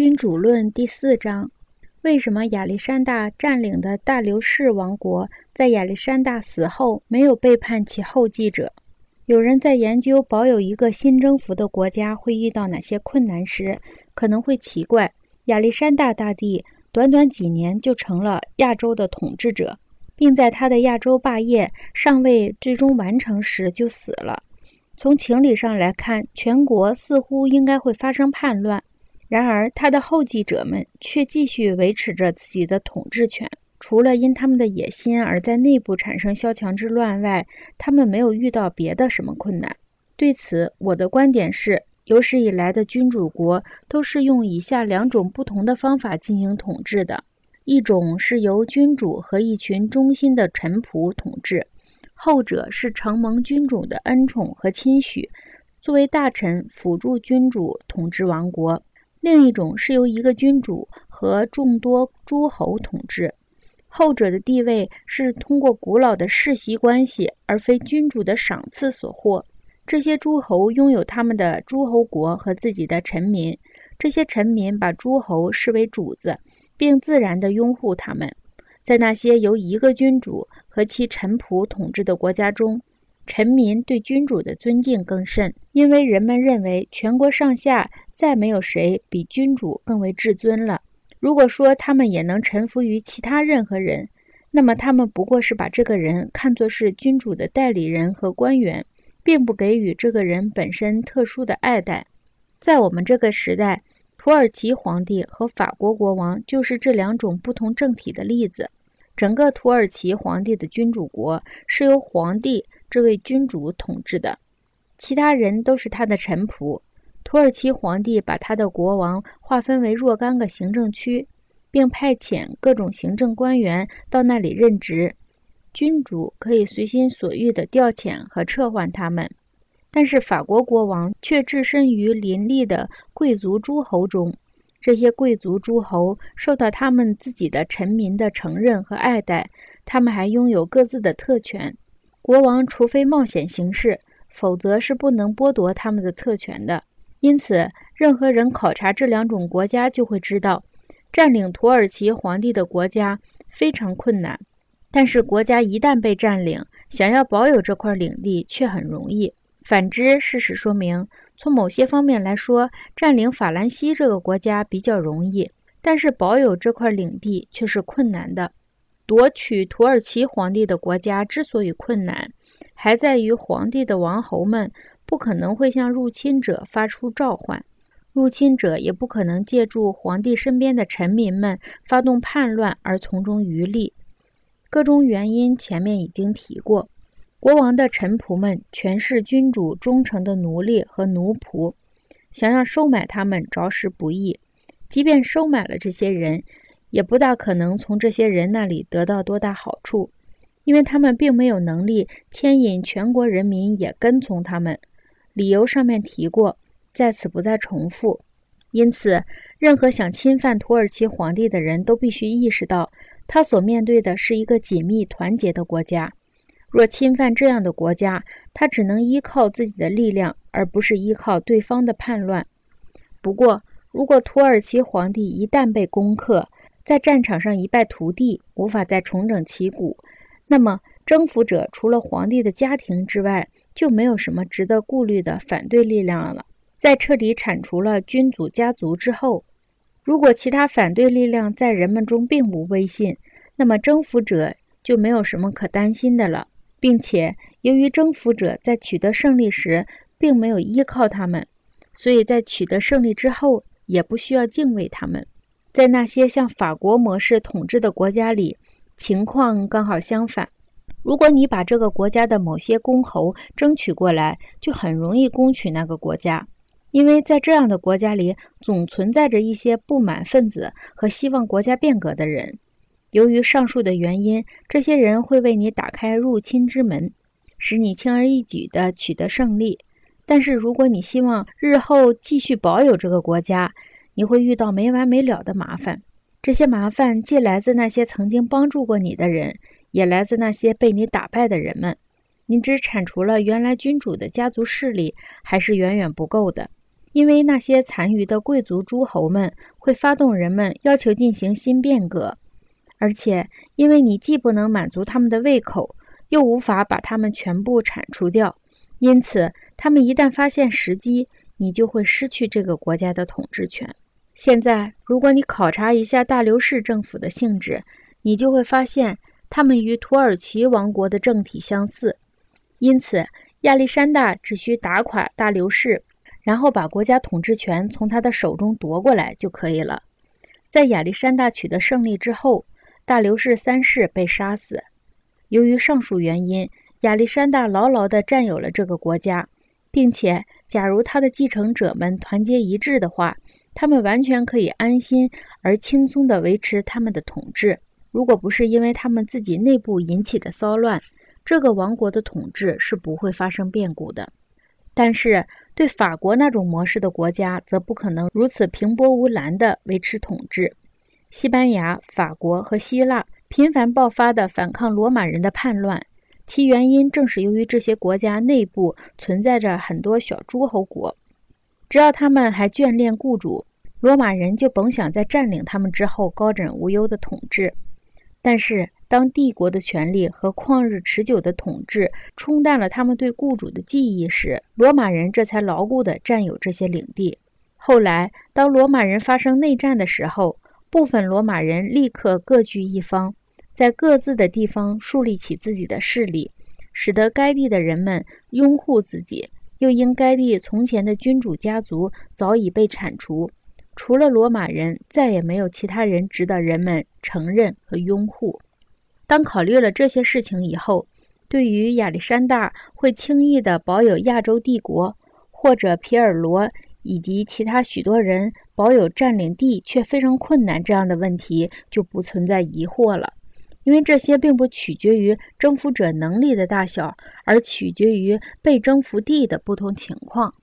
君主论第四章：为什么亚历山大占领的大流士王国在亚历山大死后没有背叛其后继者？有人在研究保有一个新征服的国家会遇到哪些困难时，可能会奇怪：亚历山大大帝短短几年就成了亚洲的统治者，并在他的亚洲霸业尚未最终完成时就死了。从情理上来看，全国似乎应该会发生叛乱。然而，他的后继者们却继续维持着自己的统治权。除了因他们的野心而在内部产生萧墙之乱外，他们没有遇到别的什么困难。对此，我的观点是：有史以来的君主国都是用以下两种不同的方法进行统治的：一种是由君主和一群忠心的臣仆统治，后者是承蒙君主的恩宠和亲许，作为大臣辅助君主统治王国。另一种是由一个君主和众多诸侯统治，后者的地位是通过古老的世袭关系，而非君主的赏赐所获。这些诸侯拥有他们的诸侯国和自己的臣民，这些臣民把诸侯视为主子，并自然地拥护他们。在那些由一个君主和其臣仆统治的国家中，臣民对君主的尊敬更甚，因为人们认为全国上下。再没有谁比君主更为至尊了。如果说他们也能臣服于其他任何人，那么他们不过是把这个人看作是君主的代理人和官员，并不给予这个人本身特殊的爱戴。在我们这个时代，土耳其皇帝和法国国王就是这两种不同政体的例子。整个土耳其皇帝的君主国是由皇帝这位君主统治的，其他人都是他的臣仆。土耳其皇帝把他的国王划分为若干个行政区，并派遣各种行政官员到那里任职。君主可以随心所欲地调遣和撤换他们，但是法国国王却置身于林立的贵族诸侯中。这些贵族诸侯受到他们自己的臣民的承认和爱戴，他们还拥有各自的特权。国王除非冒险行事，否则是不能剥夺他们的特权的。因此，任何人考察这两种国家，就会知道，占领土耳其皇帝的国家非常困难。但是，国家一旦被占领，想要保有这块领地却很容易。反之，事实说明，从某些方面来说，占领法兰西这个国家比较容易，但是保有这块领地却是困难的。夺取土耳其皇帝的国家之所以困难，还在于皇帝的王侯们。不可能会向入侵者发出召唤，入侵者也不可能借助皇帝身边的臣民们发动叛乱而从中渔利。各种原因前面已经提过，国王的臣仆们全是君主忠诚的奴隶和奴仆，想要收买他们着实不易。即便收买了这些人，也不大可能从这些人那里得到多大好处，因为他们并没有能力牵引全国人民也跟从他们。理由上面提过，在此不再重复。因此，任何想侵犯土耳其皇帝的人都必须意识到，他所面对的是一个紧密团结的国家。若侵犯这样的国家，他只能依靠自己的力量，而不是依靠对方的叛乱。不过，如果土耳其皇帝一旦被攻克，在战场上一败涂地，无法再重整旗鼓，那么征服者除了皇帝的家庭之外，就没有什么值得顾虑的反对力量了。在彻底铲除了君主家族之后，如果其他反对力量在人们中并无威信，那么征服者就没有什么可担心的了。并且，由于征服者在取得胜利时并没有依靠他们，所以在取得胜利之后也不需要敬畏他们。在那些像法国模式统治的国家里，情况刚好相反。如果你把这个国家的某些公侯争取过来，就很容易攻取那个国家，因为在这样的国家里，总存在着一些不满分子和希望国家变革的人。由于上述的原因，这些人会为你打开入侵之门，使你轻而易举地取得胜利。但是，如果你希望日后继续保有这个国家，你会遇到没完没了的麻烦。这些麻烦既来自那些曾经帮助过你的人。也来自那些被你打败的人们。你只铲除了原来君主的家族势力，还是远远不够的。因为那些残余的贵族诸侯们会发动人们要求进行新变革，而且因为你既不能满足他们的胃口，又无法把他们全部铲除掉，因此他们一旦发现时机，你就会失去这个国家的统治权。现在，如果你考察一下大流士政府的性质，你就会发现他们与土耳其王国的政体相似。因此，亚历山大只需打垮大流士。然后把国家统治权从他的手中夺过来就可以了。在亚历山大取得胜利之后，大流士三世被杀死。由于上述原因，亚历山大牢牢地占有了这个国家，并且，假如他的继承者们团结一致的话，他们完全可以安心而轻松地维持他们的统治。如果不是因为他们自己内部引起的骚乱，这个王国的统治是不会发生变故的。但是，对法国那种模式的国家，则不可能如此平波无澜地维持统治。西班牙、法国和希腊频繁爆发的反抗罗马人的叛乱，其原因正是由于这些国家内部存在着很多小诸侯国。只要他们还眷恋雇主，罗马人就甭想在占领他们之后高枕无忧的统治。但是，当帝国的权力和旷日持久的统治冲淡了他们对雇主的记忆时，罗马人这才牢固地占有这些领地。后来，当罗马人发生内战的时候，部分罗马人立刻各据一方，在各自的地方树立起自己的势力，使得该地的人们拥护自己。又因该地从前的君主家族早已被铲除，除了罗马人，再也没有其他人值得人们承认和拥护。当考虑了这些事情以后，对于亚历山大会轻易地保有亚洲帝国，或者皮尔罗以及其他许多人保有占领地却非常困难这样的问题，就不存在疑惑了。因为这些并不取决于征服者能力的大小，而取决于被征服地的不同情况。